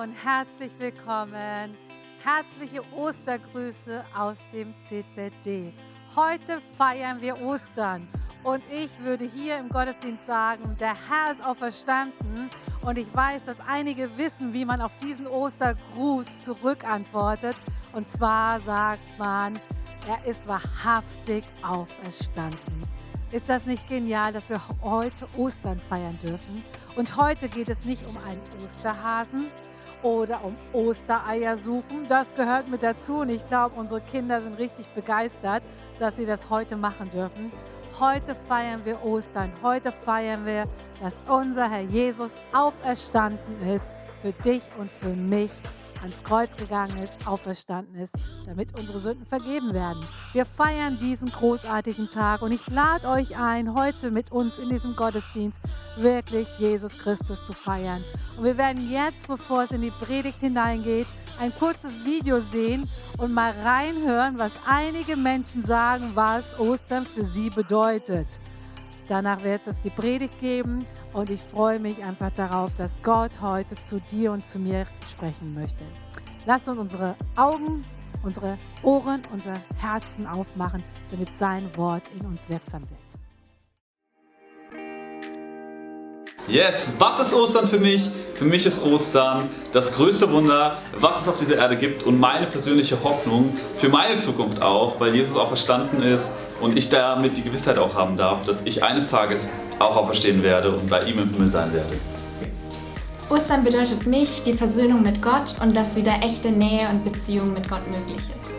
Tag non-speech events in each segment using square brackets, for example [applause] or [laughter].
Und herzlich willkommen. Herzliche Ostergrüße aus dem CZD. Heute feiern wir Ostern und ich würde hier im Gottesdienst sagen, der Herr ist auferstanden und ich weiß, dass einige wissen, wie man auf diesen Ostergruß zurückantwortet. Und zwar sagt man, er ist wahrhaftig auferstanden. Ist das nicht genial, dass wir heute Ostern feiern dürfen? Und heute geht es nicht um einen Osterhasen oder um Ostereier suchen. Das gehört mit dazu und ich glaube, unsere Kinder sind richtig begeistert, dass sie das heute machen dürfen. Heute feiern wir Ostern. Heute feiern wir, dass unser Herr Jesus auferstanden ist für dich und für mich ans Kreuz gegangen ist, auferstanden ist, damit unsere Sünden vergeben werden. Wir feiern diesen großartigen Tag und ich lade euch ein, heute mit uns in diesem Gottesdienst wirklich Jesus Christus zu feiern. Und wir werden jetzt, bevor es in die Predigt hineingeht, ein kurzes Video sehen und mal reinhören, was einige Menschen sagen, was Ostern für sie bedeutet. Danach wird es die Predigt geben und ich freue mich einfach darauf, dass Gott heute zu dir und zu mir sprechen möchte. Lasst uns unsere Augen, unsere Ohren, unser Herzen aufmachen, damit sein Wort in uns wirksam wird. Yes, was ist Ostern für mich? Für mich ist Ostern das größte Wunder, was es auf dieser Erde gibt und meine persönliche Hoffnung für meine Zukunft auch, weil Jesus auch verstanden ist und ich damit die Gewissheit auch haben darf, dass ich eines Tages auch auferstehen werde und bei ihm im Himmel sein werde. Ostern bedeutet mich die Versöhnung mit Gott und dass wieder echte Nähe und Beziehung mit Gott möglich ist.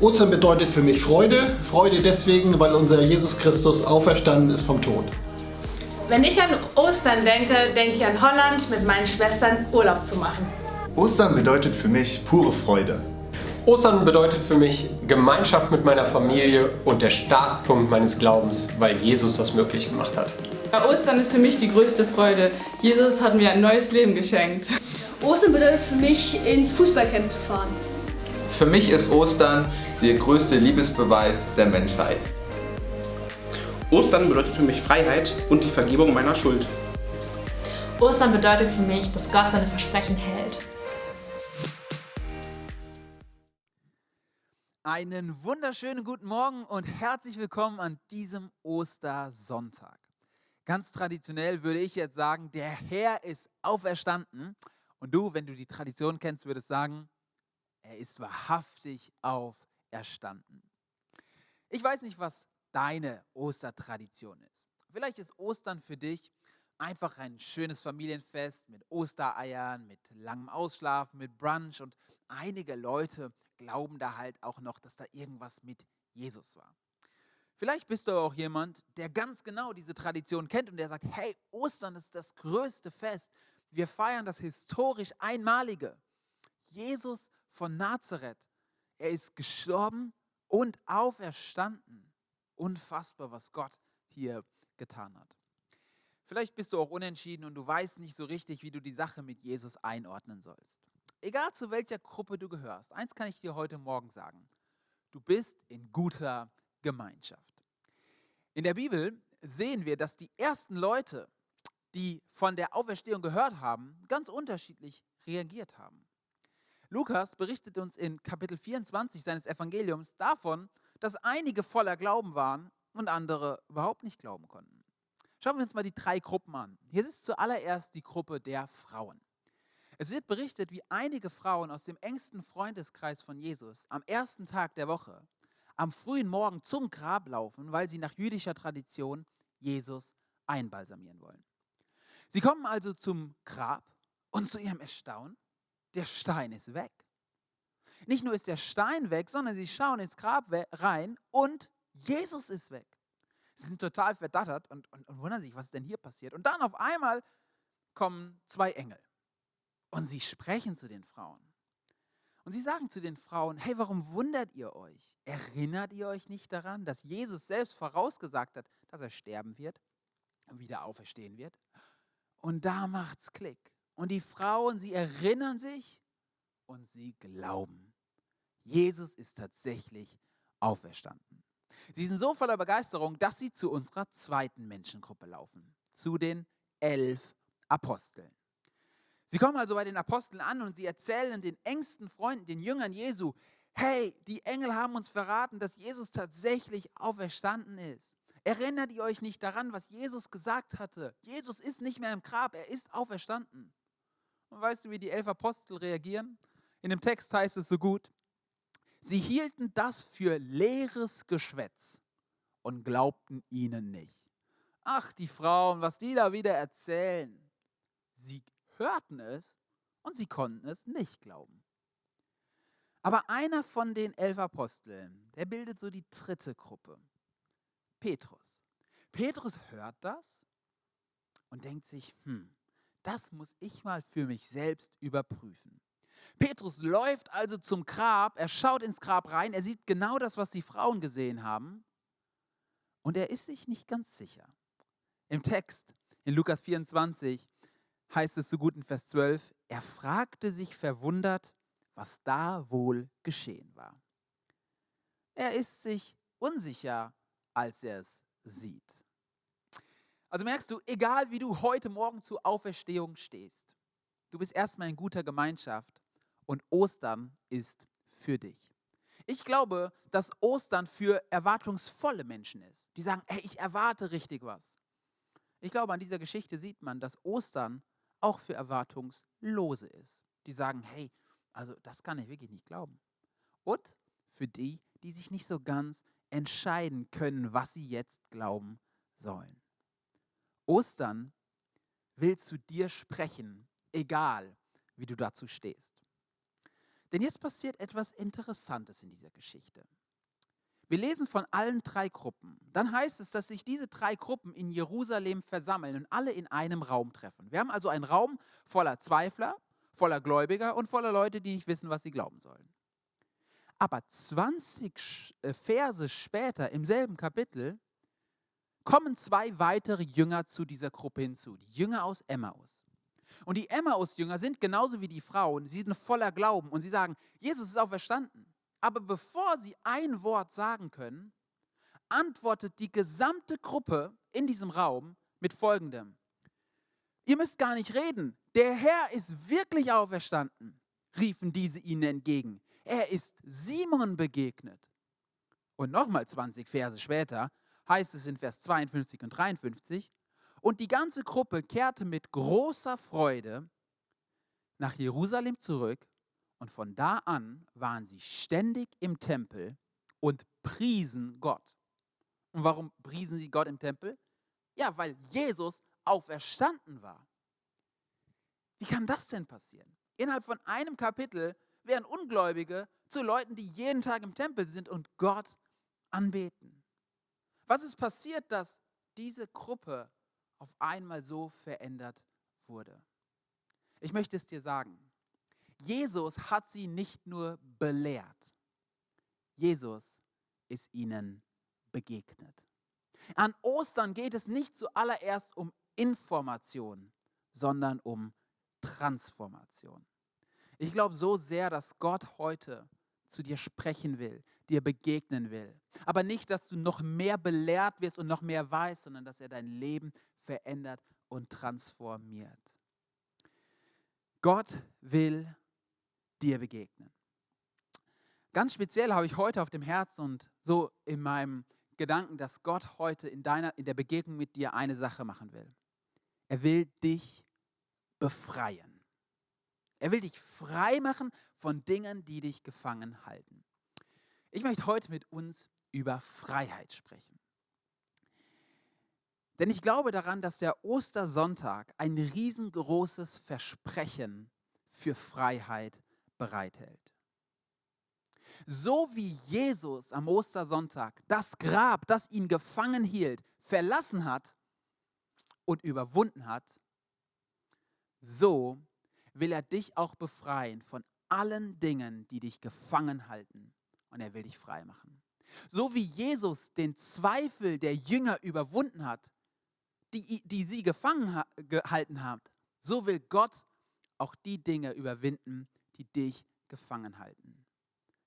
Ostern bedeutet für mich Freude. Freude deswegen, weil unser Jesus Christus auferstanden ist vom Tod. Wenn ich an Ostern denke, denke ich an Holland mit meinen Schwestern Urlaub zu machen. Ostern bedeutet für mich pure Freude. Ostern bedeutet für mich Gemeinschaft mit meiner Familie und der Startpunkt meines Glaubens, weil Jesus das möglich gemacht hat. Ostern ist für mich die größte Freude. Jesus hat mir ein neues Leben geschenkt. Ostern bedeutet für mich, ins Fußballcamp zu fahren. Für mich ist Ostern der größte Liebesbeweis der Menschheit. Ostern bedeutet für mich Freiheit und die Vergebung meiner Schuld. Ostern bedeutet für mich, dass Gott seine Versprechen hält. Einen wunderschönen guten Morgen und herzlich willkommen an diesem Ostersonntag. Ganz traditionell würde ich jetzt sagen, der Herr ist auferstanden. Und du, wenn du die Tradition kennst, würdest sagen, er ist wahrhaftig auferstanden. Ich weiß nicht, was deine Ostertradition ist. Vielleicht ist Ostern für dich einfach ein schönes Familienfest mit Ostereiern, mit langem Ausschlafen, mit Brunch und einige Leute glauben da halt auch noch, dass da irgendwas mit Jesus war. Vielleicht bist du auch jemand, der ganz genau diese Tradition kennt und der sagt, hey, Ostern ist das größte Fest. Wir feiern das historisch Einmalige. Jesus von Nazareth, er ist gestorben und auferstanden. Unfassbar, was Gott hier getan hat. Vielleicht bist du auch unentschieden und du weißt nicht so richtig, wie du die Sache mit Jesus einordnen sollst. Egal zu welcher Gruppe du gehörst, eins kann ich dir heute Morgen sagen. Du bist in guter Gemeinschaft. In der Bibel sehen wir, dass die ersten Leute, die von der Auferstehung gehört haben, ganz unterschiedlich reagiert haben. Lukas berichtet uns in Kapitel 24 seines Evangeliums davon, dass einige voller Glauben waren und andere überhaupt nicht glauben konnten. Schauen wir uns mal die drei Gruppen an. Hier ist zuallererst die Gruppe der Frauen. Es wird berichtet, wie einige Frauen aus dem engsten Freundeskreis von Jesus am ersten Tag der Woche am frühen Morgen zum Grab laufen, weil sie nach jüdischer Tradition Jesus einbalsamieren wollen. Sie kommen also zum Grab und zu ihrem Erstaunen, der Stein ist weg. Nicht nur ist der Stein weg, sondern sie schauen ins Grab rein und Jesus ist weg. Sie sind total verdattert und, und, und wundern sich, was denn hier passiert. Und dann auf einmal kommen zwei Engel und sie sprechen zu den Frauen. Und sie sagen zu den Frauen, hey, warum wundert ihr euch? Erinnert ihr euch nicht daran, dass Jesus selbst vorausgesagt hat, dass er sterben wird und wieder auferstehen wird? Und da macht's Klick. Und die Frauen, sie erinnern sich und sie glauben. Jesus ist tatsächlich auferstanden. Sie sind so voller Begeisterung, dass sie zu unserer zweiten Menschengruppe laufen, zu den elf Aposteln. Sie kommen also bei den Aposteln an und sie erzählen den engsten Freunden, den Jüngern Jesu, hey, die Engel haben uns verraten, dass Jesus tatsächlich auferstanden ist. Erinnert ihr euch nicht daran, was Jesus gesagt hatte? Jesus ist nicht mehr im Grab, er ist auferstanden. Und weißt du, wie die elf Apostel reagieren? In dem Text heißt es so gut, sie hielten das für leeres Geschwätz und glaubten ihnen nicht. Ach, die Frauen, was die da wieder erzählen. Sie hörten es und sie konnten es nicht glauben. Aber einer von den elf Aposteln, der bildet so die dritte Gruppe. Petrus. Petrus hört das und denkt sich, hm, das muss ich mal für mich selbst überprüfen. Petrus läuft also zum Grab, er schaut ins Grab rein, er sieht genau das, was die Frauen gesehen haben und er ist sich nicht ganz sicher. Im Text in Lukas 24 heißt es so gut in Vers 12, er fragte sich verwundert, was da wohl geschehen war. Er ist sich unsicher, als er es sieht. Also merkst du, egal wie du heute Morgen zur Auferstehung stehst, du bist erstmal in guter Gemeinschaft und Ostern ist für dich. Ich glaube, dass Ostern für erwartungsvolle Menschen ist, die sagen, hey, ich erwarte richtig was. Ich glaube, an dieser Geschichte sieht man, dass Ostern auch für Erwartungslose ist. Die sagen, hey, also das kann ich wirklich nicht glauben. Und für die, die sich nicht so ganz entscheiden können, was sie jetzt glauben sollen. Ostern will zu dir sprechen, egal wie du dazu stehst. Denn jetzt passiert etwas Interessantes in dieser Geschichte. Wir lesen von allen drei Gruppen. Dann heißt es, dass sich diese drei Gruppen in Jerusalem versammeln und alle in einem Raum treffen. Wir haben also einen Raum voller Zweifler, voller Gläubiger und voller Leute, die nicht wissen, was sie glauben sollen. Aber 20 äh, Verse später im selben Kapitel kommen zwei weitere Jünger zu dieser Gruppe hinzu, die Jünger aus Emmaus. Und die Emmaus-Jünger sind genauso wie die Frauen, sie sind voller Glauben und sie sagen, Jesus ist auferstanden. Aber bevor sie ein Wort sagen können, antwortet die gesamte Gruppe in diesem Raum mit folgendem. Ihr müsst gar nicht reden. Der Herr ist wirklich auferstanden, riefen diese ihnen entgegen. Er ist Simon begegnet. Und nochmal 20 Verse später heißt es in Vers 52 und 53, und die ganze Gruppe kehrte mit großer Freude nach Jerusalem zurück und von da an waren sie ständig im Tempel und priesen Gott. Und warum priesen sie Gott im Tempel? Ja, weil Jesus auferstanden war. Wie kann das denn passieren? Innerhalb von einem Kapitel werden Ungläubige zu Leuten, die jeden Tag im Tempel sind und Gott anbeten. Was ist passiert, dass diese Gruppe auf einmal so verändert wurde? Ich möchte es dir sagen. Jesus hat sie nicht nur belehrt, Jesus ist ihnen begegnet. An Ostern geht es nicht zuallererst um Information, sondern um Transformation. Ich glaube so sehr, dass Gott heute zu dir sprechen will, dir begegnen will. Aber nicht, dass du noch mehr belehrt wirst und noch mehr weißt, sondern dass er dein Leben verändert und transformiert. Gott will dir begegnen. Ganz speziell habe ich heute auf dem Herzen und so in meinem Gedanken, dass Gott heute in, deiner, in der Begegnung mit dir eine Sache machen will. Er will dich befreien. Er will dich frei machen von Dingen, die dich gefangen halten. Ich möchte heute mit uns über Freiheit sprechen. Denn ich glaube daran, dass der Ostersonntag ein riesengroßes Versprechen für Freiheit bereithält. So wie Jesus am Ostersonntag das Grab, das ihn gefangen hielt, verlassen hat und überwunden hat, so will er dich auch befreien von allen Dingen, die dich gefangen halten. Und er will dich frei machen. So wie Jesus den Zweifel der Jünger überwunden hat, die, die sie gefangen gehalten haben, so will Gott auch die Dinge überwinden, die dich gefangen halten.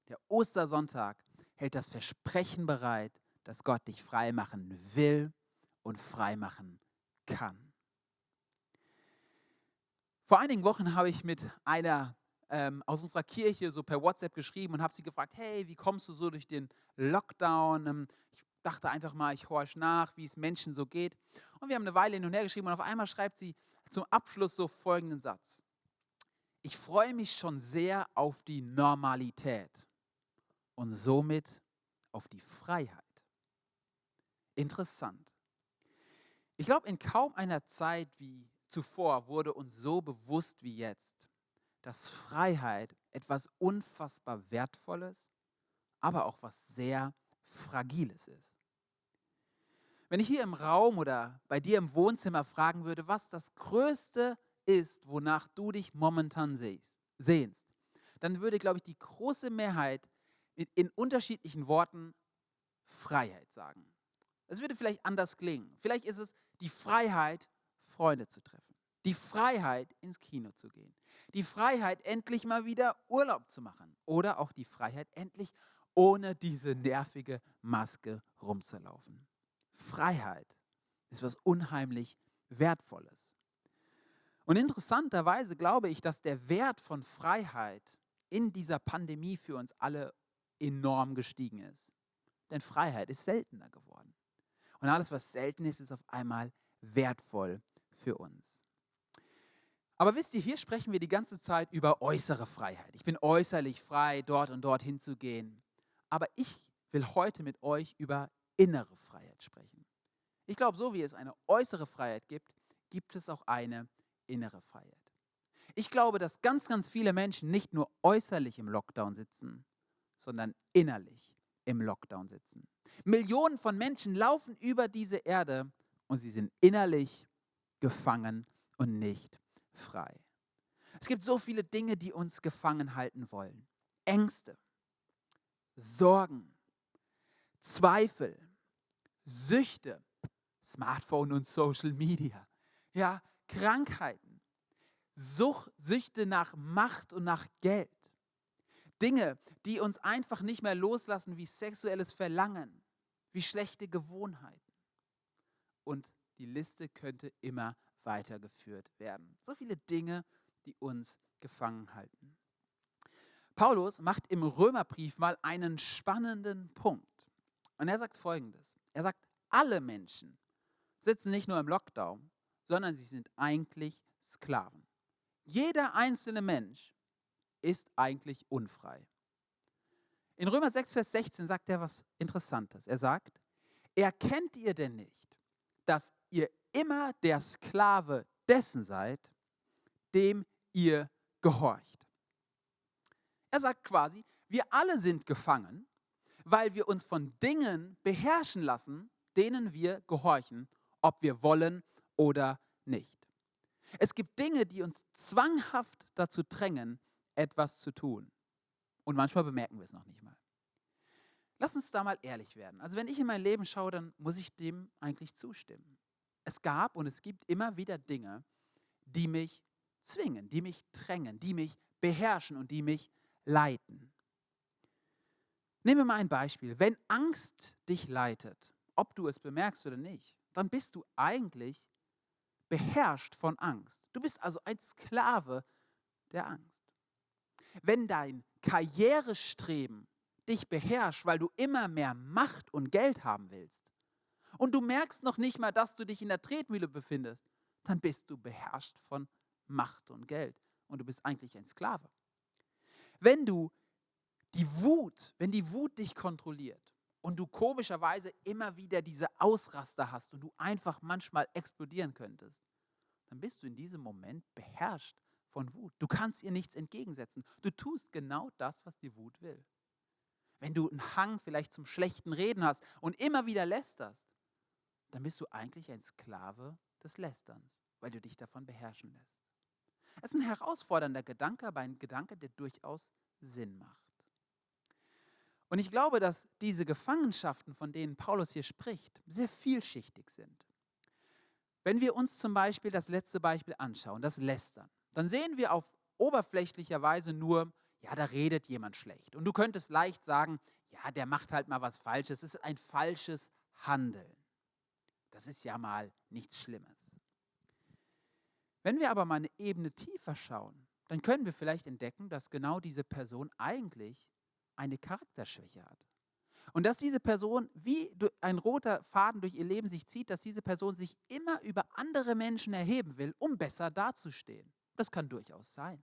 Der Ostersonntag hält das Versprechen bereit, dass Gott dich frei machen will und frei machen kann. Vor einigen Wochen habe ich mit einer ähm, aus unserer Kirche so per WhatsApp geschrieben und habe sie gefragt, hey, wie kommst du so durch den Lockdown? Ähm, ich dachte einfach mal, ich horche nach, wie es Menschen so geht. Und wir haben eine Weile hin und her geschrieben und auf einmal schreibt sie zum Abschluss so folgenden Satz. Ich freue mich schon sehr auf die Normalität und somit auf die Freiheit. Interessant. Ich glaube, in kaum einer Zeit wie zuvor wurde uns so bewusst wie jetzt, dass Freiheit etwas unfassbar Wertvolles, aber auch was sehr Fragiles ist. Wenn ich hier im Raum oder bei dir im Wohnzimmer fragen würde, was das Größte ist, wonach du dich momentan sehnst, dann würde, glaube ich, die große Mehrheit in unterschiedlichen Worten Freiheit sagen. Es würde vielleicht anders klingen. Vielleicht ist es die Freiheit, Freunde zu treffen. Die Freiheit, ins Kino zu gehen. Die Freiheit, endlich mal wieder Urlaub zu machen. Oder auch die Freiheit, endlich ohne diese nervige Maske rumzulaufen. Freiheit ist was unheimlich Wertvolles. Und interessanterweise glaube ich, dass der Wert von Freiheit in dieser Pandemie für uns alle enorm gestiegen ist. Denn Freiheit ist seltener geworden. Und alles, was selten ist, ist auf einmal wertvoll für uns. Aber wisst ihr, hier sprechen wir die ganze Zeit über äußere Freiheit. Ich bin äußerlich frei, dort und dort hinzugehen. Aber ich will heute mit euch über innere Freiheit sprechen. Ich glaube, so wie es eine äußere Freiheit gibt, gibt es auch eine innere Freiheit. Ich glaube, dass ganz, ganz viele Menschen nicht nur äußerlich im Lockdown sitzen, sondern innerlich im Lockdown sitzen. Millionen von Menschen laufen über diese Erde und sie sind innerlich gefangen und nicht frei. Es gibt so viele Dinge, die uns gefangen halten wollen. Ängste, Sorgen, Zweifel, Süchte, Smartphone und Social Media, ja, Krankheiten, Sucht, Süchte nach Macht und nach Geld. Dinge, die uns einfach nicht mehr loslassen, wie sexuelles Verlangen, wie schlechte Gewohnheiten. Und die Liste könnte immer weitergeführt werden. So viele Dinge, die uns gefangen halten. Paulus macht im Römerbrief mal einen spannenden Punkt. Und er sagt folgendes. Er sagt, alle Menschen sitzen nicht nur im Lockdown, sondern sie sind eigentlich Sklaven. Jeder einzelne Mensch ist eigentlich unfrei. In Römer 6, Vers 16 sagt er was Interessantes. Er sagt, erkennt ihr denn nicht, dass ihr immer der Sklave dessen seid, dem ihr gehorcht? Er sagt quasi, wir alle sind gefangen, weil wir uns von Dingen beherrschen lassen, denen wir gehorchen, ob wir wollen oder nicht. Es gibt Dinge, die uns zwanghaft dazu drängen, etwas zu tun. Und manchmal bemerken wir es noch nicht mal. Lass uns da mal ehrlich werden. Also wenn ich in mein Leben schaue, dann muss ich dem eigentlich zustimmen. Es gab und es gibt immer wieder Dinge, die mich zwingen, die mich drängen, die mich beherrschen und die mich leiten. Nehmen wir mal ein Beispiel. Wenn Angst dich leitet, ob du es bemerkst oder nicht, dann bist du eigentlich beherrscht von Angst. Du bist also ein Sklave der Angst. Wenn dein Karrierestreben dich beherrscht, weil du immer mehr Macht und Geld haben willst, und du merkst noch nicht mal, dass du dich in der Tretmühle befindest, dann bist du beherrscht von Macht und Geld und du bist eigentlich ein Sklave. Wenn du die Wut, wenn die Wut dich kontrolliert und du komischerweise immer wieder diese Ausraster hast und du einfach manchmal explodieren könntest, dann bist du in diesem Moment beherrscht von Wut. Du kannst ihr nichts entgegensetzen. Du tust genau das, was die Wut will. Wenn du einen Hang vielleicht zum schlechten Reden hast und immer wieder lästerst, dann bist du eigentlich ein Sklave des Lästerns, weil du dich davon beherrschen lässt. Es ist ein herausfordernder Gedanke, aber ein Gedanke, der durchaus Sinn macht. Und ich glaube, dass diese Gefangenschaften, von denen Paulus hier spricht, sehr vielschichtig sind. Wenn wir uns zum Beispiel das letzte Beispiel anschauen, das Lästern, dann sehen wir auf oberflächlicher Weise nur, ja, da redet jemand schlecht. Und du könntest leicht sagen, ja, der macht halt mal was Falsches. Es ist ein falsches Handeln. Das ist ja mal nichts Schlimmes. Wenn wir aber mal eine Ebene tiefer schauen, dann können wir vielleicht entdecken, dass genau diese Person eigentlich eine Charakterschwäche hat. Und dass diese Person wie ein roter Faden durch ihr Leben sich zieht, dass diese Person sich immer über andere Menschen erheben will, um besser dazustehen. Das kann durchaus sein.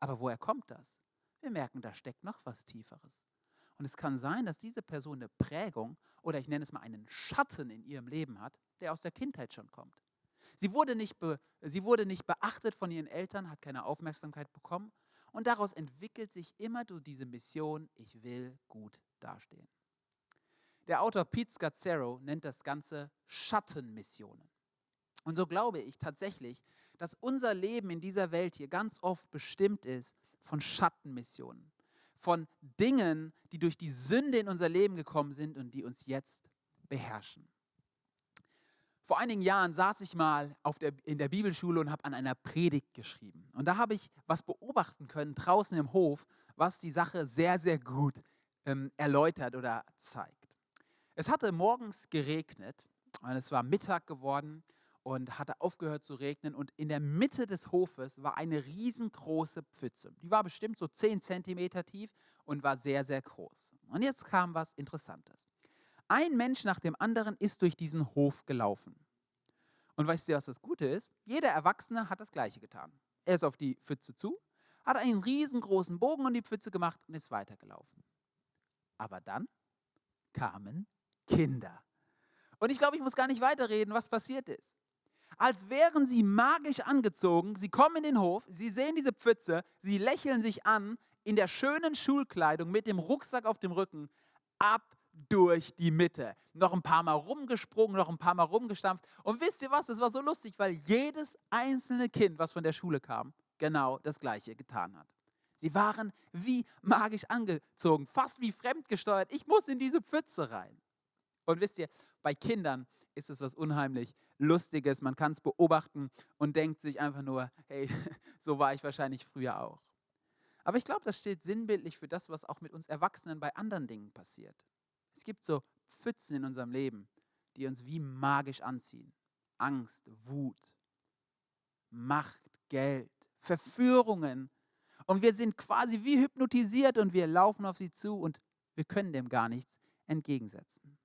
Aber woher kommt das? Wir merken, da steckt noch was Tieferes. Und es kann sein, dass diese Person eine Prägung oder ich nenne es mal einen Schatten in ihrem Leben hat, der aus der Kindheit schon kommt. Sie wurde nicht, sie wurde nicht beachtet von ihren Eltern, hat keine Aufmerksamkeit bekommen und daraus entwickelt sich immer so diese Mission, ich will gut dastehen. Der Autor Pete Scazzaro nennt das Ganze Schattenmissionen. Und so glaube ich tatsächlich, dass unser Leben in dieser Welt hier ganz oft bestimmt ist von Schattenmissionen, von Dingen, die durch die Sünde in unser Leben gekommen sind und die uns jetzt beherrschen. Vor einigen Jahren saß ich mal der, in der Bibelschule und habe an einer Predigt geschrieben. Und da habe ich was beobachten können draußen im Hof, was die Sache sehr, sehr gut ähm, erläutert oder zeigt. Es hatte morgens geregnet und es war Mittag geworden und hatte aufgehört zu regnen und in der Mitte des Hofes war eine riesengroße Pfütze. Die war bestimmt so 10 Zentimeter tief und war sehr, sehr groß. Und jetzt kam was Interessantes. Ein Mensch nach dem anderen ist durch diesen Hof gelaufen. Und weißt du, was das Gute ist? Jeder Erwachsene hat das Gleiche getan. Er ist auf die Pfütze zu, hat einen riesengroßen Bogen um die Pfütze gemacht und ist weitergelaufen. Aber dann kamen Kinder. Und ich glaube, ich muss gar nicht weiterreden, was passiert ist. Als wären sie magisch angezogen, sie kommen in den Hof, sie sehen diese Pfütze, sie lächeln sich an, in der schönen Schulkleidung mit dem Rucksack auf dem Rücken, ab durch die Mitte. Noch ein paar Mal rumgesprungen, noch ein paar Mal rumgestampft. Und wisst ihr was? Es war so lustig, weil jedes einzelne Kind, was von der Schule kam, genau das Gleiche getan hat. Sie waren wie magisch angezogen, fast wie fremdgesteuert. Ich muss in diese Pfütze rein. Und wisst ihr, bei Kindern ist es was unheimlich Lustiges. Man kann es beobachten und denkt sich einfach nur, hey, [laughs] so war ich wahrscheinlich früher auch. Aber ich glaube, das steht sinnbildlich für das, was auch mit uns Erwachsenen bei anderen Dingen passiert. Es gibt so Pfützen in unserem Leben, die uns wie magisch anziehen. Angst, Wut, Macht, Geld, Verführungen. Und wir sind quasi wie hypnotisiert und wir laufen auf sie zu und wir können dem gar nichts entgegensetzen.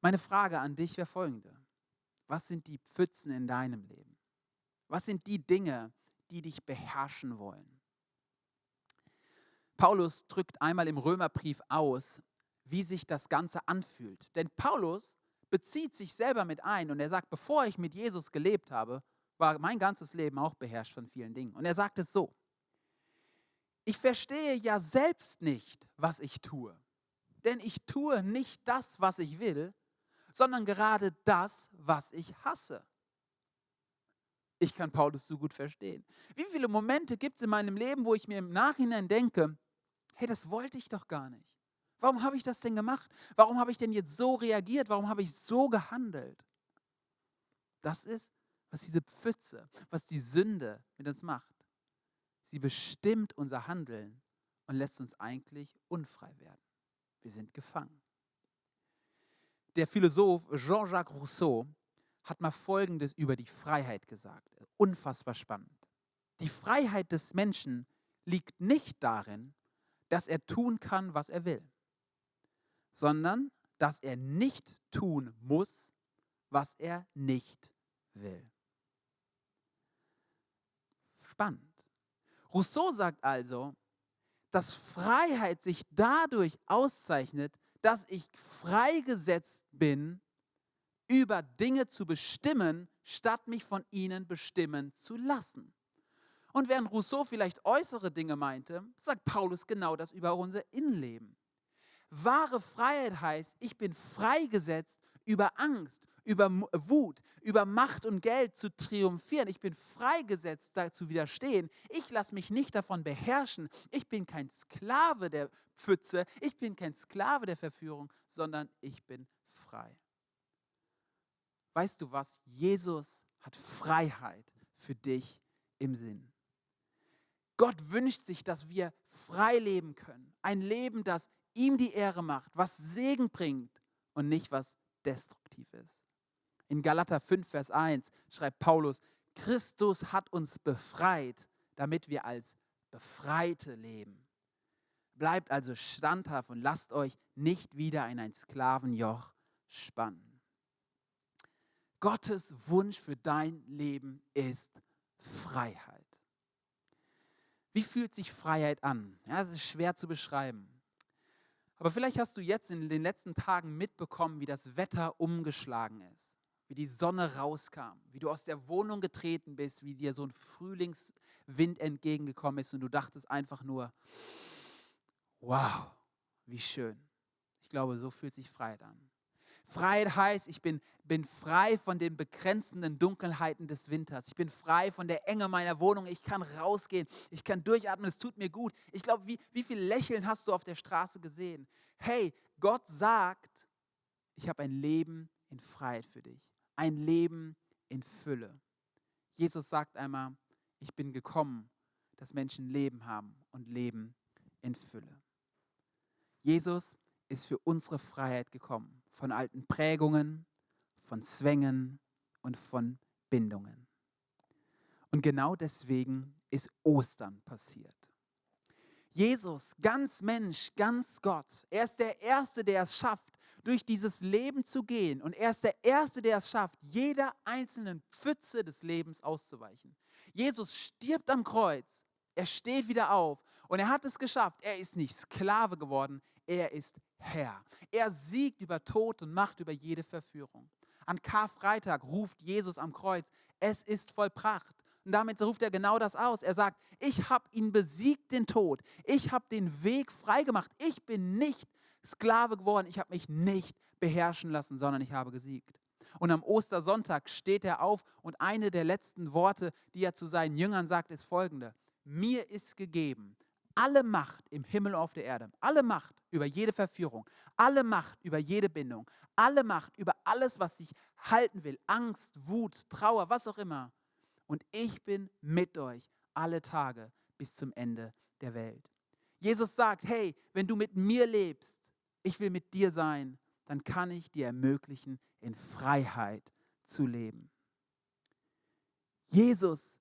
Meine Frage an dich wäre folgende. Was sind die Pfützen in deinem Leben? Was sind die Dinge, die dich beherrschen wollen? Paulus drückt einmal im Römerbrief aus, wie sich das Ganze anfühlt. Denn Paulus bezieht sich selber mit ein und er sagt, bevor ich mit Jesus gelebt habe, war mein ganzes Leben auch beherrscht von vielen Dingen. Und er sagt es so, ich verstehe ja selbst nicht, was ich tue. Denn ich tue nicht das, was ich will, sondern gerade das, was ich hasse. Ich kann Paulus so gut verstehen. Wie viele Momente gibt es in meinem Leben, wo ich mir im Nachhinein denke, hey, das wollte ich doch gar nicht. Warum habe ich das denn gemacht? Warum habe ich denn jetzt so reagiert? Warum habe ich so gehandelt? Das ist, was diese Pfütze, was die Sünde mit uns macht. Sie bestimmt unser Handeln und lässt uns eigentlich unfrei werden. Wir sind gefangen. Der Philosoph Jean-Jacques Rousseau hat mal Folgendes über die Freiheit gesagt. Unfassbar spannend. Die Freiheit des Menschen liegt nicht darin, dass er tun kann, was er will sondern dass er nicht tun muss, was er nicht will. Spannend. Rousseau sagt also, dass Freiheit sich dadurch auszeichnet, dass ich freigesetzt bin, über Dinge zu bestimmen, statt mich von ihnen bestimmen zu lassen. Und während Rousseau vielleicht äußere Dinge meinte, sagt Paulus genau das über unser Innenleben. Wahre Freiheit heißt, ich bin freigesetzt, über Angst, über Wut, über Macht und Geld zu triumphieren. Ich bin freigesetzt, da zu widerstehen. Ich lasse mich nicht davon beherrschen. Ich bin kein Sklave der Pfütze. Ich bin kein Sklave der Verführung, sondern ich bin frei. Weißt du was? Jesus hat Freiheit für dich im Sinn. Gott wünscht sich, dass wir frei leben können. Ein Leben, das ihm die Ehre macht, was Segen bringt und nicht was destruktiv ist. In Galater 5, Vers 1 schreibt Paulus, Christus hat uns befreit, damit wir als Befreite leben. Bleibt also standhaft und lasst euch nicht wieder in ein Sklavenjoch spannen. Gottes Wunsch für dein Leben ist Freiheit. Wie fühlt sich Freiheit an? Ja, es ist schwer zu beschreiben. Aber vielleicht hast du jetzt in den letzten Tagen mitbekommen, wie das Wetter umgeschlagen ist, wie die Sonne rauskam, wie du aus der Wohnung getreten bist, wie dir so ein Frühlingswind entgegengekommen ist und du dachtest einfach nur, wow, wie schön. Ich glaube, so fühlt sich Freiheit an. Freiheit heißt, ich bin, bin frei von den begrenzenden Dunkelheiten des Winters. Ich bin frei von der Enge meiner Wohnung. Ich kann rausgehen. Ich kann durchatmen. Es tut mir gut. Ich glaube, wie, wie viel Lächeln hast du auf der Straße gesehen? Hey, Gott sagt, ich habe ein Leben in Freiheit für dich. Ein Leben in Fülle. Jesus sagt einmal, ich bin gekommen, dass Menschen Leben haben und Leben in Fülle. Jesus ist für unsere Freiheit gekommen, von alten Prägungen, von Zwängen und von Bindungen. Und genau deswegen ist Ostern passiert. Jesus, ganz Mensch, ganz Gott, er ist der Erste, der es schafft, durch dieses Leben zu gehen. Und er ist der Erste, der es schafft, jeder einzelnen Pfütze des Lebens auszuweichen. Jesus stirbt am Kreuz, er steht wieder auf und er hat es geschafft. Er ist nicht Sklave geworden, er ist Herr. Er siegt über Tod und Macht über jede Verführung. An Karfreitag ruft Jesus am Kreuz, es ist vollbracht. Und damit ruft er genau das aus. Er sagt, ich habe ihn besiegt, den Tod. Ich habe den Weg freigemacht. Ich bin nicht Sklave geworden. Ich habe mich nicht beherrschen lassen, sondern ich habe gesiegt. Und am Ostersonntag steht er auf und eine der letzten Worte, die er zu seinen Jüngern sagt, ist folgende. Mir ist gegeben alle Macht im Himmel und auf der Erde, alle Macht über jede Verführung, alle Macht über jede Bindung, alle Macht über alles, was dich halten will, Angst, Wut, Trauer, was auch immer. Und ich bin mit euch alle Tage bis zum Ende der Welt. Jesus sagt, hey, wenn du mit mir lebst, ich will mit dir sein, dann kann ich dir ermöglichen, in Freiheit zu leben. Jesus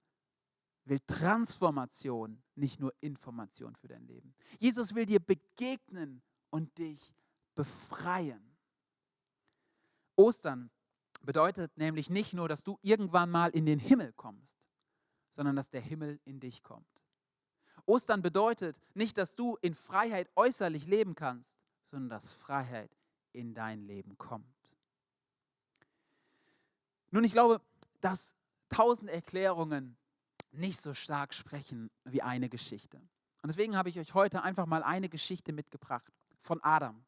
will Transformation, nicht nur Information für dein Leben. Jesus will dir begegnen und dich befreien. Ostern bedeutet nämlich nicht nur, dass du irgendwann mal in den Himmel kommst, sondern dass der Himmel in dich kommt. Ostern bedeutet nicht, dass du in Freiheit äußerlich leben kannst, sondern dass Freiheit in dein Leben kommt. Nun, ich glaube, dass tausend Erklärungen nicht so stark sprechen wie eine Geschichte. Und deswegen habe ich euch heute einfach mal eine Geschichte mitgebracht von Adam.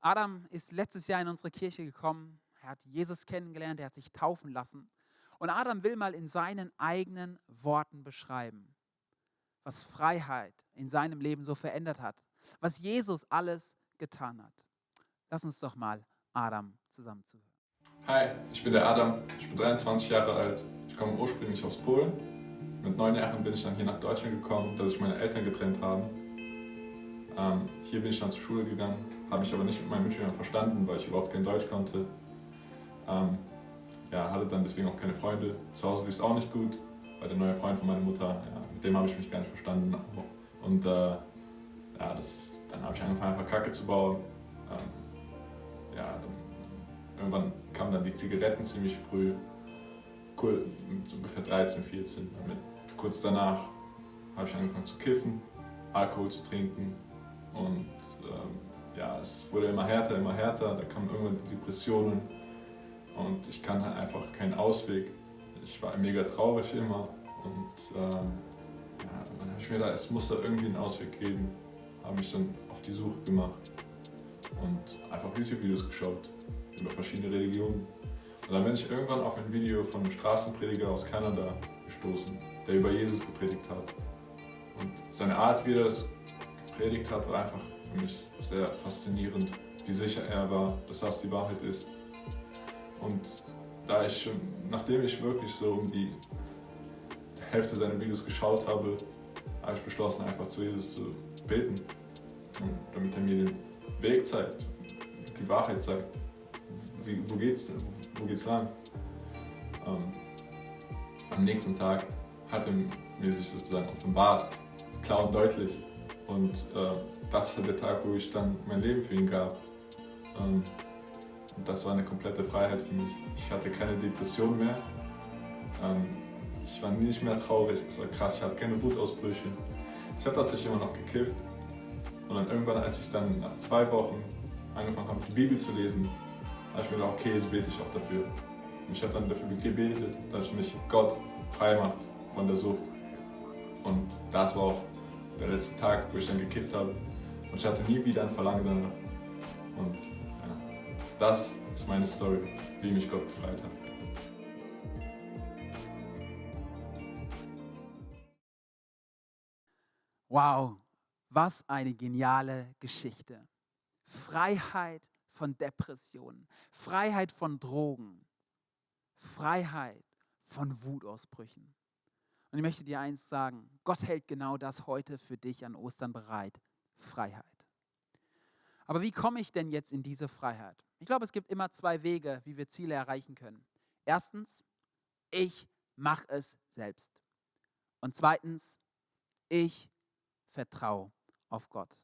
Adam ist letztes Jahr in unsere Kirche gekommen, er hat Jesus kennengelernt, er hat sich taufen lassen. Und Adam will mal in seinen eigenen Worten beschreiben, was Freiheit in seinem Leben so verändert hat, was Jesus alles getan hat. Lass uns doch mal Adam zusammen zuhören. Hi, ich bin der Adam, ich bin 23 Jahre alt, ich komme ursprünglich aus Polen mit neun Jahren bin ich dann hier nach Deutschland gekommen, da sich meine Eltern getrennt haben. Ähm, hier bin ich dann zur Schule gegangen, habe mich aber nicht mit meinen Mitschülern verstanden, weil ich überhaupt kein Deutsch konnte. Ähm, ja, hatte dann deswegen auch keine Freunde. Zu Hause lief es auch nicht gut, weil der neue Freund von meiner Mutter, ja, mit dem habe ich mich gar nicht verstanden. Und äh, ja, das, dann habe ich angefangen, einfach Kacke zu bauen. Ähm, ja, dann, irgendwann kamen dann die Zigaretten ziemlich früh, cool, mit ungefähr 13, 14. Damit kurz danach habe ich angefangen zu kiffen, Alkohol zu trinken und ähm, ja, es wurde immer härter, immer härter. Da kamen irgendwann die Depressionen und ich kannte halt einfach keinen Ausweg. Ich war mega traurig immer und ähm, ja, dann habe ich mir da, es muss da irgendwie einen Ausweg geben, habe mich dann auf die Suche gemacht und einfach YouTube-Videos geschaut über verschiedene Religionen. Und dann bin ich irgendwann auf ein Video von einem Straßenprediger aus Kanada gestoßen der über Jesus gepredigt hat. Und seine Art, wie er das gepredigt hat, war einfach für mich sehr faszinierend, wie sicher er war, dass das die Wahrheit ist. Und da ich, nachdem ich wirklich so um die Hälfte seiner Videos geschaut habe, habe ich beschlossen, einfach zu Jesus zu beten, damit er mir den Weg zeigt, die Wahrheit zeigt. Wie, wo geht's denn? Wo geht's lang? Ähm, am nächsten Tag hat er mir sich sozusagen offenbart, klar und deutlich. Und äh, das war der Tag, wo ich dann mein Leben für ihn gab. Ähm, und das war eine komplette Freiheit für mich. Ich hatte keine Depression mehr. Ähm, ich war nicht mehr traurig. Es war krass. Ich hatte keine Wutausbrüche. Ich habe tatsächlich immer noch gekifft. Und dann irgendwann, als ich dann nach zwei Wochen angefangen habe, die Bibel zu lesen, habe ich mir gedacht, okay, jetzt bete ich auch dafür. Und ich habe dann dafür gebetet, dass mich Gott frei macht von der Sucht. Und das war auch der letzte Tag, wo ich dann gekifft habe. Und ich hatte nie wieder ein Verlangen danach. Und ja, das ist meine Story, wie mich Gott befreit hat. Wow, was eine geniale Geschichte. Freiheit von Depressionen, Freiheit von Drogen, Freiheit von Wutausbrüchen. Und ich möchte dir eins sagen, Gott hält genau das heute für dich an Ostern bereit, Freiheit. Aber wie komme ich denn jetzt in diese Freiheit? Ich glaube, es gibt immer zwei Wege, wie wir Ziele erreichen können. Erstens, ich mache es selbst. Und zweitens, ich vertraue auf Gott.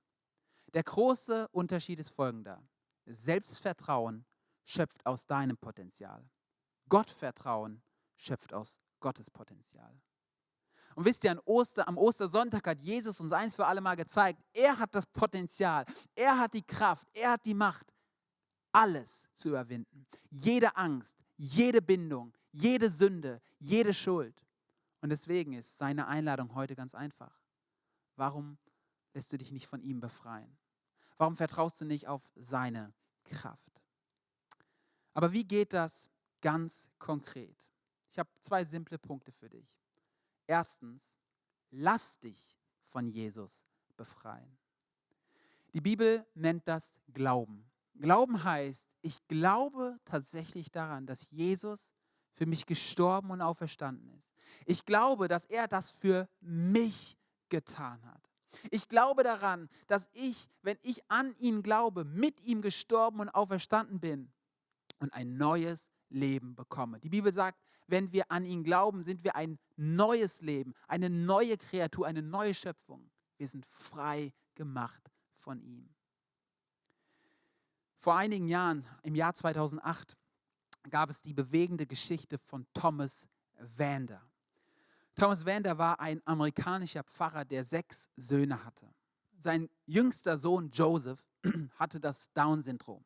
Der große Unterschied ist folgender. Selbstvertrauen schöpft aus deinem Potenzial. Gottvertrauen schöpft aus Gottes Potenzial. Und wisst ihr, an Oster, am Ostersonntag hat Jesus uns eins für alle Mal gezeigt, er hat das Potenzial, er hat die Kraft, er hat die Macht, alles zu überwinden. Jede Angst, jede Bindung, jede Sünde, jede Schuld. Und deswegen ist seine Einladung heute ganz einfach. Warum lässt du dich nicht von ihm befreien? Warum vertraust du nicht auf seine Kraft? Aber wie geht das ganz konkret? Ich habe zwei simple Punkte für dich. Erstens, lass dich von Jesus befreien. Die Bibel nennt das Glauben. Glauben heißt, ich glaube tatsächlich daran, dass Jesus für mich gestorben und auferstanden ist. Ich glaube, dass er das für mich getan hat. Ich glaube daran, dass ich, wenn ich an ihn glaube, mit ihm gestorben und auferstanden bin und ein neues Leben bekomme. Die Bibel sagt, wenn wir an ihn glauben, sind wir ein neues Leben, eine neue Kreatur, eine neue Schöpfung. Wir sind frei gemacht von ihm. Vor einigen Jahren, im Jahr 2008, gab es die bewegende Geschichte von Thomas Vander. Thomas Vander war ein amerikanischer Pfarrer, der sechs Söhne hatte. Sein jüngster Sohn Joseph [clears throat] hatte das Down-Syndrom.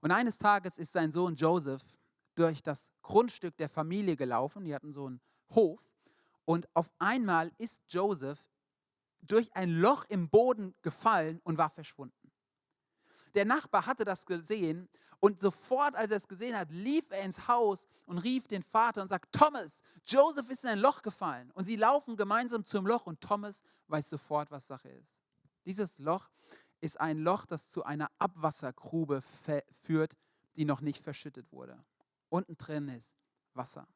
Und eines Tages ist sein Sohn Joseph durch das Grundstück der Familie gelaufen. Die hatten so einen Hof. Und auf einmal ist Joseph durch ein Loch im Boden gefallen und war verschwunden. Der Nachbar hatte das gesehen und sofort, als er es gesehen hat, lief er ins Haus und rief den Vater und sagt, Thomas, Joseph ist in ein Loch gefallen. Und sie laufen gemeinsam zum Loch und Thomas weiß sofort, was Sache ist. Dieses Loch ist ein Loch, das zu einer Abwassergrube führt, die noch nicht verschüttet wurde. Unten drin ist Wasser.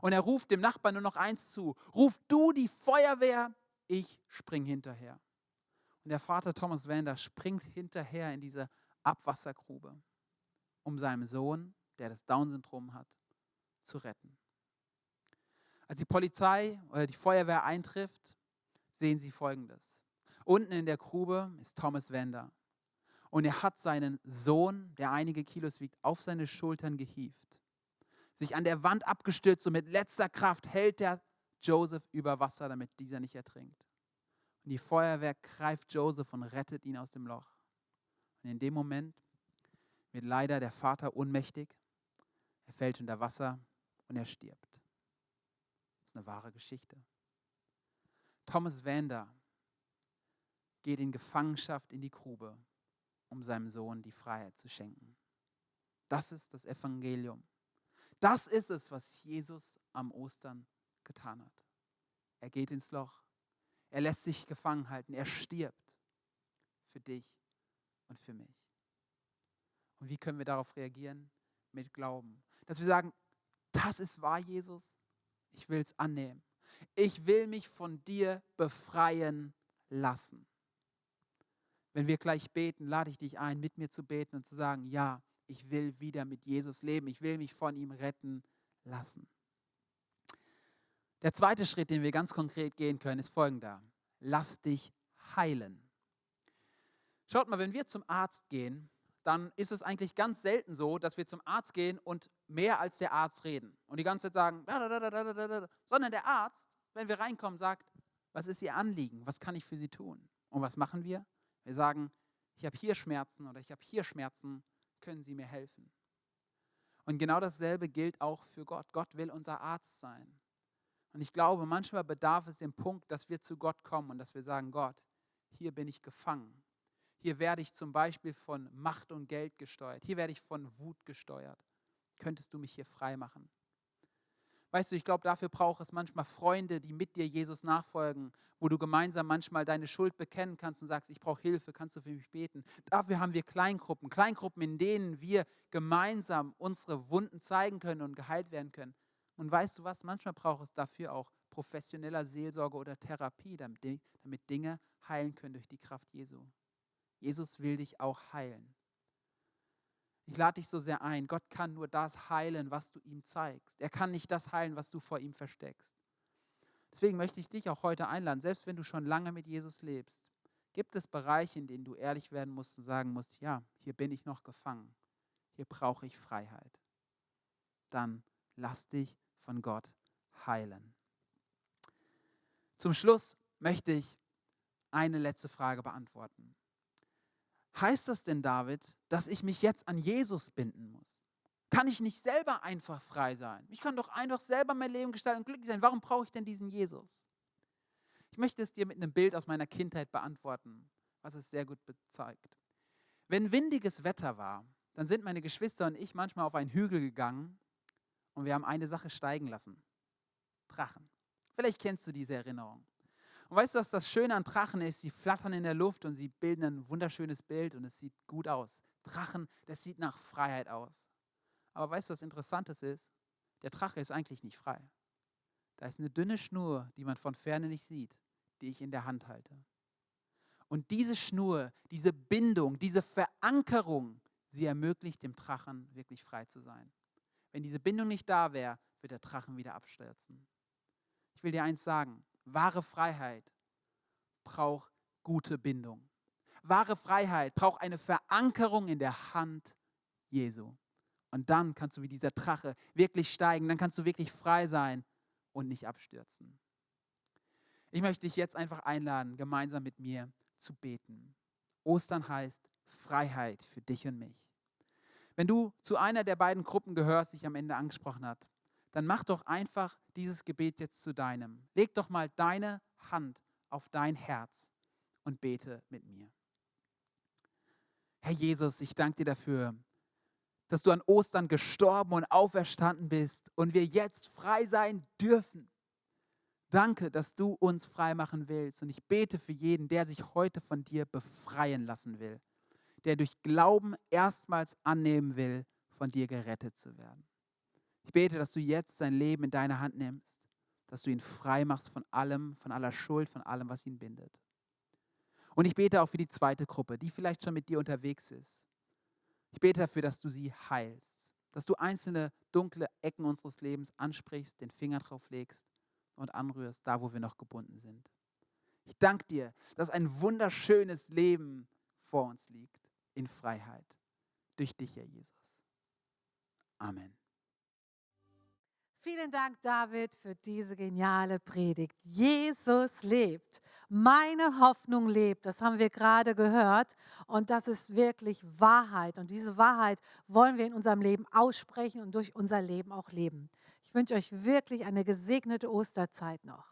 Und er ruft dem Nachbarn nur noch eins zu, ruf du die Feuerwehr, ich spring hinterher. Und der Vater Thomas Wander springt hinterher in diese Abwassergrube, um seinem Sohn, der das Down-Syndrom hat, zu retten. Als die Polizei oder die Feuerwehr eintrifft, sehen sie Folgendes. Unten in der Grube ist Thomas Wander. Und er hat seinen Sohn, der einige Kilos wiegt, auf seine Schultern gehievt. Sich an der Wand abgestürzt und mit letzter Kraft hält er Joseph über Wasser, damit dieser nicht ertrinkt. Und die Feuerwehr greift Joseph und rettet ihn aus dem Loch. Und in dem Moment wird leider der Vater ohnmächtig. Er fällt unter Wasser und er stirbt. Das ist eine wahre Geschichte. Thomas Vander geht in Gefangenschaft in die Grube, um seinem Sohn die Freiheit zu schenken. Das ist das Evangelium. Das ist es, was Jesus am Ostern getan hat. Er geht ins Loch. Er lässt sich gefangen halten. Er stirbt für dich und für mich. Und wie können wir darauf reagieren? Mit Glauben. Dass wir sagen, das ist wahr, Jesus. Ich will es annehmen. Ich will mich von dir befreien lassen. Wenn wir gleich beten, lade ich dich ein, mit mir zu beten und zu sagen, ja, ich will wieder mit Jesus leben. Ich will mich von ihm retten lassen. Der zweite Schritt, den wir ganz konkret gehen können, ist folgender. Lass dich heilen. Schaut mal, wenn wir zum Arzt gehen, dann ist es eigentlich ganz selten so, dass wir zum Arzt gehen und mehr als der Arzt reden und die ganze Zeit sagen, sondern der Arzt, wenn wir reinkommen, sagt, was ist Ihr Anliegen? Was kann ich für Sie tun? Und was machen wir? Wir sagen, ich habe hier Schmerzen oder ich habe hier Schmerzen, können Sie mir helfen? Und genau dasselbe gilt auch für Gott. Gott will unser Arzt sein. Und ich glaube, manchmal bedarf es dem Punkt, dass wir zu Gott kommen und dass wir sagen, Gott, hier bin ich gefangen. Hier werde ich zum Beispiel von Macht und Geld gesteuert. Hier werde ich von Wut gesteuert. Könntest du mich hier frei machen? Weißt du, ich glaube, dafür braucht es manchmal Freunde, die mit dir Jesus nachfolgen, wo du gemeinsam manchmal deine Schuld bekennen kannst und sagst, ich brauche Hilfe, kannst du für mich beten. Dafür haben wir Kleingruppen, Kleingruppen, in denen wir gemeinsam unsere Wunden zeigen können und geheilt werden können. Und weißt du was, manchmal braucht es dafür auch professioneller Seelsorge oder Therapie, damit, Dinge heilen können durch die Kraft Jesu. Jesus will dich auch heilen. Ich lade dich so sehr ein. Gott kann nur das heilen, was du ihm zeigst. Er kann nicht das heilen, was du vor ihm versteckst. Deswegen möchte ich dich auch heute einladen, selbst wenn du schon lange mit Jesus lebst, gibt es Bereiche, in denen du ehrlich werden musst und sagen musst, ja, hier bin ich noch gefangen. Hier brauche ich Freiheit. Dann lass dich von Gott heilen. Zum Schluss möchte ich eine letzte Frage beantworten. Heißt das denn, David, dass ich mich jetzt an Jesus binden muss? Kann ich nicht selber einfach frei sein? Ich kann doch einfach selber mein Leben gestalten und glücklich sein. Warum brauche ich denn diesen Jesus? Ich möchte es dir mit einem Bild aus meiner Kindheit beantworten, was es sehr gut bezeigt. Wenn windiges Wetter war, dann sind meine Geschwister und ich manchmal auf einen Hügel gegangen und wir haben eine Sache steigen lassen. Drachen. Vielleicht kennst du diese Erinnerung. Und weißt du, was das Schöne an Drachen ist? Sie flattern in der Luft und sie bilden ein wunderschönes Bild und es sieht gut aus. Drachen, das sieht nach Freiheit aus. Aber weißt du, was Interessantes ist? Der Drache ist eigentlich nicht frei. Da ist eine dünne Schnur, die man von ferne nicht sieht, die ich in der Hand halte. Und diese Schnur, diese Bindung, diese Verankerung, sie ermöglicht dem Drachen wirklich frei zu sein. Wenn diese Bindung nicht da wäre, wird der Drachen wieder abstürzen. Ich will dir eins sagen, Wahre Freiheit braucht gute Bindung. Wahre Freiheit braucht eine Verankerung in der Hand Jesu. Und dann kannst du wie dieser Drache wirklich steigen, dann kannst du wirklich frei sein und nicht abstürzen. Ich möchte dich jetzt einfach einladen, gemeinsam mit mir zu beten. Ostern heißt Freiheit für dich und mich. Wenn du zu einer der beiden Gruppen gehörst, die ich am Ende angesprochen habe, dann mach doch einfach dieses Gebet jetzt zu deinem. Leg doch mal deine Hand auf dein Herz und bete mit mir. Herr Jesus, ich danke dir dafür, dass du an Ostern gestorben und auferstanden bist und wir jetzt frei sein dürfen. Danke, dass du uns frei machen willst. Und ich bete für jeden, der sich heute von dir befreien lassen will, der durch Glauben erstmals annehmen will, von dir gerettet zu werden. Ich bete, dass du jetzt sein Leben in deine Hand nimmst, dass du ihn frei machst von allem, von aller Schuld, von allem, was ihn bindet. Und ich bete auch für die zweite Gruppe, die vielleicht schon mit dir unterwegs ist. Ich bete dafür, dass du sie heilst, dass du einzelne dunkle Ecken unseres Lebens ansprichst, den Finger drauf legst und anrührst, da wo wir noch gebunden sind. Ich danke dir, dass ein wunderschönes Leben vor uns liegt, in Freiheit, durch dich, Herr Jesus. Amen. Vielen Dank, David, für diese geniale Predigt. Jesus lebt. Meine Hoffnung lebt. Das haben wir gerade gehört. Und das ist wirklich Wahrheit. Und diese Wahrheit wollen wir in unserem Leben aussprechen und durch unser Leben auch leben. Ich wünsche euch wirklich eine gesegnete Osterzeit noch.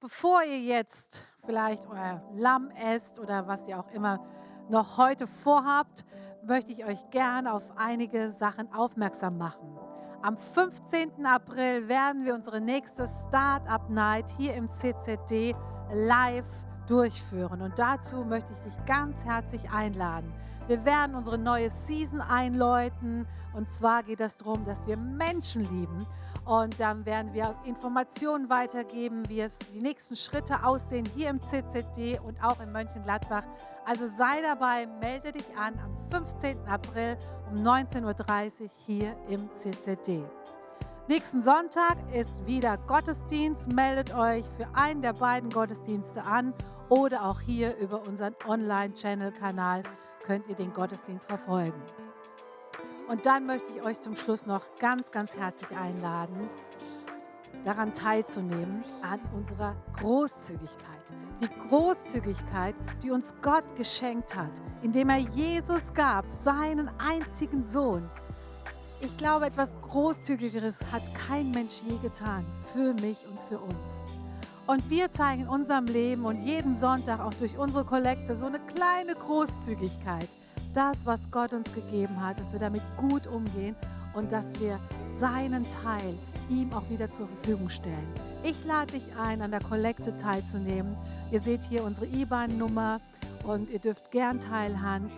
Bevor ihr jetzt vielleicht euer Lamm esst oder was ihr auch immer noch heute vorhabt, möchte ich euch gerne auf einige Sachen aufmerksam machen. Am 15. April werden wir unsere nächste Startup Night hier im CCD live durchführen. Und dazu möchte ich dich ganz herzlich einladen. Wir werden unsere neue Season einläuten. Und zwar geht es darum, dass wir Menschen lieben. Und dann werden wir Informationen weitergeben, wie es die nächsten Schritte aussehen hier im CCD und auch in Mönchengladbach. Also sei dabei, melde dich an am 15. April um 19.30 Uhr hier im CCD. Nächsten Sonntag ist wieder Gottesdienst. Meldet euch für einen der beiden Gottesdienste an oder auch hier über unseren Online-Channel-Kanal könnt ihr den Gottesdienst verfolgen. Und dann möchte ich euch zum Schluss noch ganz, ganz herzlich einladen, daran teilzunehmen, an unserer Großzügigkeit. Die Großzügigkeit, die uns Gott geschenkt hat, indem er Jesus gab, seinen einzigen Sohn. Ich glaube, etwas Großzügigeres hat kein Mensch je getan, für mich und für uns. Und wir zeigen in unserem Leben und jedem Sonntag auch durch unsere Kollekte so eine kleine Großzügigkeit. Das, was Gott uns gegeben hat, dass wir damit gut umgehen und dass wir seinen Teil ihm auch wieder zur Verfügung stellen. Ich lade dich ein, an der Kollekte teilzunehmen. Ihr seht hier unsere IBAN-Nummer und ihr dürft gern teilhaben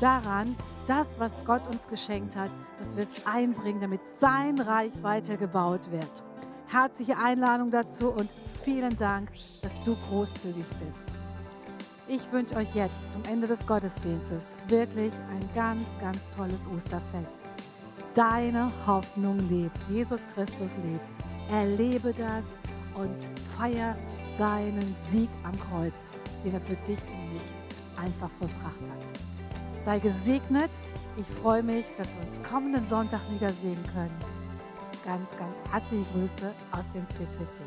daran, das, was Gott uns geschenkt hat, dass wir es einbringen, damit sein Reich weitergebaut wird. Herzliche Einladung dazu und vielen Dank, dass du großzügig bist. Ich wünsche euch jetzt zum Ende des Gottesdienstes wirklich ein ganz, ganz tolles Osterfest. Deine Hoffnung lebt. Jesus Christus lebt. Erlebe das und feier seinen Sieg am Kreuz, den er für dich und mich einfach vollbracht hat. Sei gesegnet. Ich freue mich, dass wir uns kommenden Sonntag wiedersehen können. Ganz, ganz herzliche Grüße aus dem CCT.